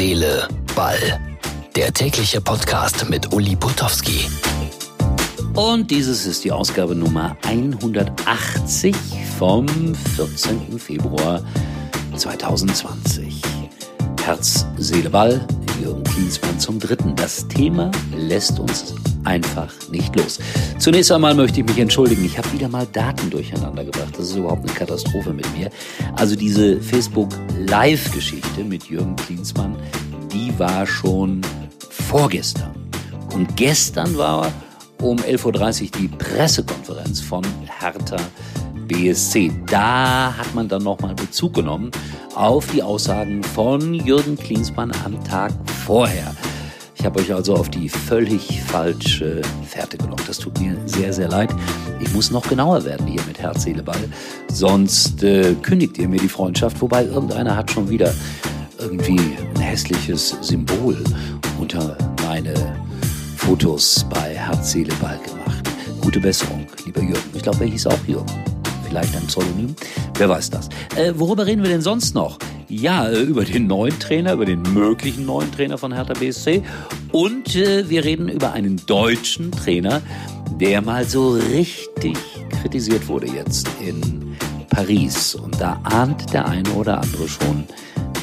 Seele, Ball. Der tägliche Podcast mit Uli Putowski. Und dieses ist die Ausgabe Nummer 180 vom 14. Februar 2020. Herz, Seele, Ball, Jürgen Klinsmann zum Dritten. Das Thema lässt uns einfach nicht los. Zunächst einmal möchte ich mich entschuldigen. Ich habe wieder mal Daten durcheinander gebracht. Das ist überhaupt eine Katastrophe mit mir. Also diese Facebook Live-Geschichte mit Jürgen Klinsmann, die war schon vorgestern. Und gestern war um 11.30 Uhr die Pressekonferenz von Hertha BSC. Da hat man dann nochmal Bezug genommen auf die Aussagen von Jürgen Klinsmann am Tag vorher. Ich habe euch also auf die völlig falsche Fährte gelockt. Das tut mir sehr, sehr leid. Ich muss noch genauer werden hier mit Herz, Seele, Ball. Sonst äh, kündigt ihr mir die Freundschaft. Wobei irgendeiner hat schon wieder irgendwie ein hässliches Symbol unter meine Fotos bei Herz, Seele, Ball gemacht. Gute Besserung, lieber Jürgen. Ich glaube, er hieß auch Jürgen. Vielleicht ein Pseudonym? Wer weiß das. Äh, worüber reden wir denn sonst noch? Ja, äh, über den neuen Trainer, über den möglichen neuen Trainer von Hertha BSC. Und äh, wir reden über einen deutschen Trainer, der mal so richtig kritisiert wurde jetzt in Paris. Und da ahnt der eine oder andere schon,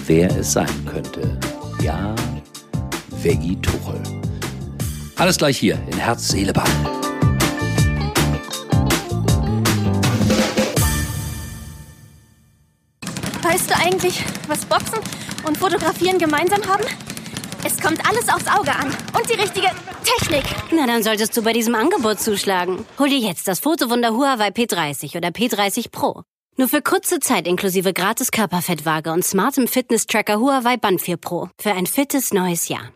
wer es sein könnte. Ja, Veggie Tuchel. Alles gleich hier in Herz, Seele, Ball. Weißt du eigentlich, was Boxen und Fotografieren gemeinsam haben? Es kommt alles aufs Auge an. Und die richtige Technik. Na, dann solltest du bei diesem Angebot zuschlagen. Hol dir jetzt das Fotowunder Huawei P30 oder P30 Pro. Nur für kurze Zeit inklusive gratis Körperfettwaage und smartem Fitness-Tracker Huawei Band 4 Pro. Für ein fittes neues Jahr.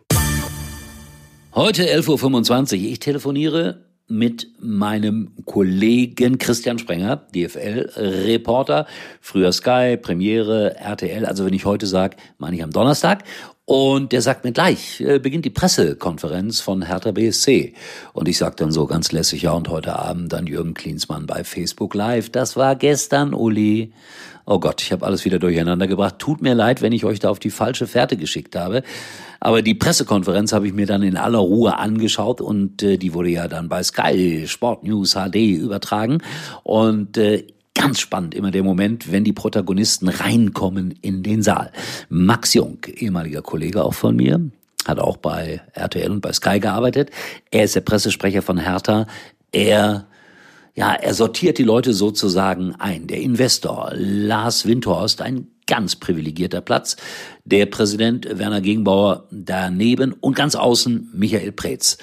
Heute 11.25 Uhr. Ich telefoniere mit meinem Kollegen Christian Sprenger, DFL-Reporter, früher Sky, Premiere, RTL. Also wenn ich heute sage, meine ich am Donnerstag. Und der sagt mir gleich, äh, beginnt die Pressekonferenz von Hertha BSC. Und ich sag dann so ganz lässig, ja, und heute Abend dann Jürgen Klinsmann bei Facebook Live. Das war gestern, Uli. Oh Gott, ich habe alles wieder durcheinander gebracht. Tut mir leid, wenn ich euch da auf die falsche Fährte geschickt habe. Aber die Pressekonferenz habe ich mir dann in aller Ruhe angeschaut und äh, die wurde ja dann bei Sky Sport News HD übertragen. Und äh, Ganz spannend immer der Moment, wenn die Protagonisten reinkommen in den Saal. Max Jung, ehemaliger Kollege auch von mir, hat auch bei RTL und bei Sky gearbeitet. Er ist der Pressesprecher von Hertha. Er ja, er sortiert die Leute sozusagen ein. Der Investor Lars Windhorst, ein ganz privilegierter Platz. Der Präsident Werner Gegenbauer daneben und ganz außen Michael Preetz.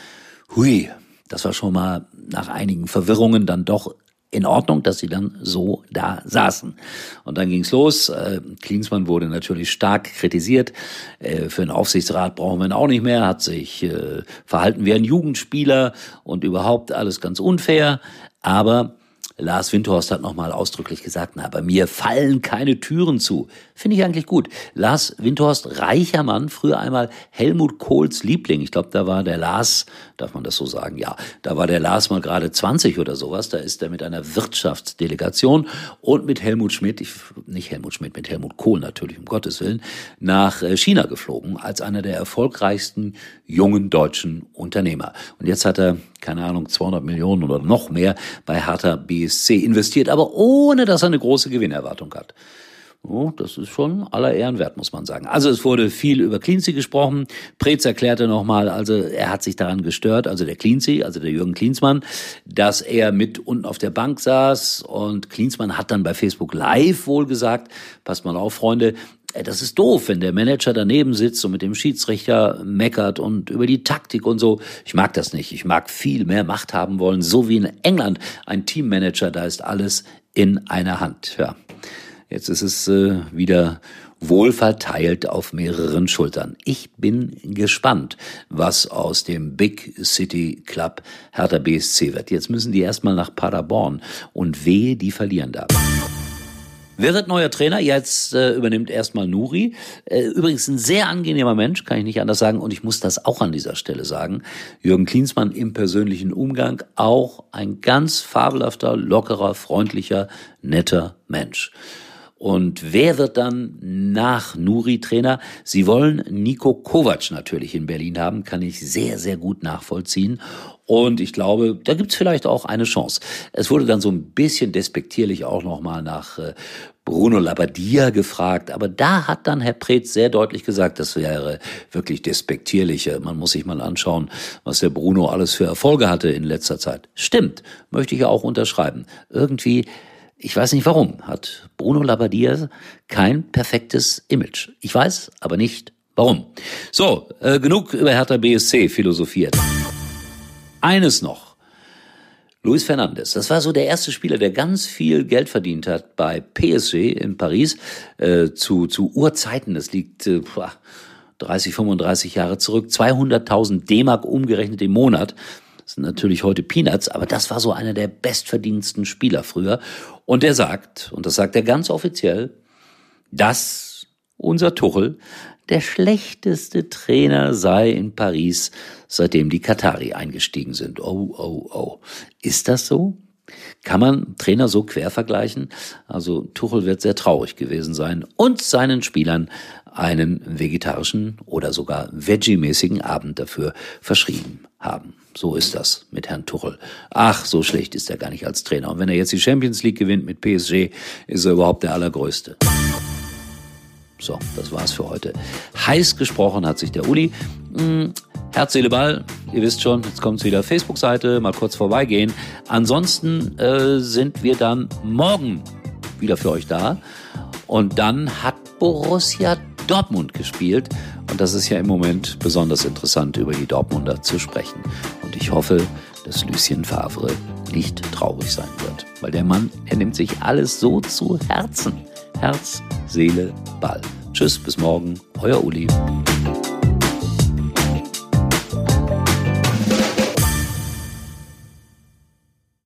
Hui, das war schon mal nach einigen Verwirrungen dann doch in Ordnung, dass sie dann so da saßen. Und dann ging's los. Äh, Klinsmann wurde natürlich stark kritisiert. Äh, für einen Aufsichtsrat brauchen wir ihn auch nicht mehr. Hat sich äh, verhalten wie ein Jugendspieler und überhaupt alles ganz unfair. Aber Lars Windhorst hat nochmal ausdrücklich gesagt, na, bei mir fallen keine Türen zu. Finde ich eigentlich gut. Lars Windhorst, reicher Mann, früher einmal Helmut Kohls Liebling. Ich glaube, da war der Lars, darf man das so sagen? Ja, da war der Lars mal gerade 20 oder sowas. Da ist er mit einer Wirtschaftsdelegation und mit Helmut Schmidt, ich, nicht Helmut Schmidt, mit Helmut Kohl natürlich, um Gottes Willen, nach äh, China geflogen als einer der erfolgreichsten jungen deutschen Unternehmer. Und jetzt hat er, keine Ahnung, 200 Millionen oder noch mehr bei Hertha BSC investiert, aber ohne dass er eine große Gewinnerwartung hat. Oh, das ist schon aller Ehren wert, muss man sagen. Also es wurde viel über Cleansey gesprochen. Preetz erklärte nochmal, also er hat sich daran gestört, also der Cleansey, also der Jürgen Klinsmann, dass er mit unten auf der Bank saß und Klinsmann hat dann bei Facebook Live wohl gesagt, passt mal auf, Freunde, das ist doof, wenn der Manager daneben sitzt und mit dem Schiedsrichter meckert und über die Taktik und so. Ich mag das nicht. Ich mag viel mehr Macht haben wollen, so wie in England ein Teammanager, da ist alles in einer Hand. Ja. Jetzt ist es äh, wieder wohl verteilt auf mehreren Schultern. Ich bin gespannt, was aus dem Big City Club Hertha BSC wird. Jetzt müssen die erstmal nach Paderborn und wehe, die verlieren da. Wer wird neuer Trainer? Jetzt äh, übernimmt erstmal Nuri. Äh, übrigens ein sehr angenehmer Mensch, kann ich nicht anders sagen. Und ich muss das auch an dieser Stelle sagen. Jürgen Klinsmann im persönlichen Umgang auch ein ganz fabelhafter, lockerer, freundlicher, netter Mensch. Und wer wird dann nach Nuri Trainer? Sie wollen Nico Kovac natürlich in Berlin haben, kann ich sehr, sehr gut nachvollziehen. Und ich glaube, da gibt's vielleicht auch eine Chance. Es wurde dann so ein bisschen despektierlich auch nochmal nach äh, Bruno Labbadia gefragt, aber da hat dann Herr Preetz sehr deutlich gesagt, das wäre wirklich despektierlich. Man muss sich mal anschauen, was der Bruno alles für Erfolge hatte in letzter Zeit. Stimmt, möchte ich auch unterschreiben. Irgendwie, ich weiß nicht warum, hat Bruno Labbadia kein perfektes Image. Ich weiß aber nicht warum. So, äh, genug über Hertha BSC philosophiert. Eines noch. Luis Fernandes, das war so der erste Spieler, der ganz viel Geld verdient hat bei PSG in Paris äh, zu, zu Urzeiten. Das liegt äh, 30, 35 Jahre zurück. 200.000 D-Mark umgerechnet im Monat. Das sind natürlich heute Peanuts, aber das war so einer der bestverdiensten Spieler früher. Und er sagt, und das sagt er ganz offiziell, dass unser Tuchel der schlechteste Trainer sei in Paris, seitdem die Katari eingestiegen sind. Oh, oh, oh. Ist das so? Kann man Trainer so quer vergleichen? Also Tuchel wird sehr traurig gewesen sein und seinen Spielern einen vegetarischen oder sogar veggie-mäßigen Abend dafür verschrieben haben. So ist das mit Herrn Tuchel. Ach, so schlecht ist er gar nicht als Trainer. Und wenn er jetzt die Champions League gewinnt mit PSG, ist er überhaupt der Allergrößte. So, das war's für heute. Heiß gesprochen hat sich der Uli. Hm, Herz, Seele, Ball. Ihr wisst schon, jetzt kommt's wieder Facebook-Seite, mal kurz vorbeigehen. Ansonsten äh, sind wir dann morgen wieder für euch da. Und dann hat Borussia Dortmund gespielt. Und das ist ja im Moment besonders interessant, über die Dortmunder zu sprechen. Und ich hoffe, dass Lucien Favre nicht traurig sein wird. Weil der Mann, er nimmt sich alles so zu Herzen. Herz, Seele, Ball. Tschüss, bis morgen, euer Uli.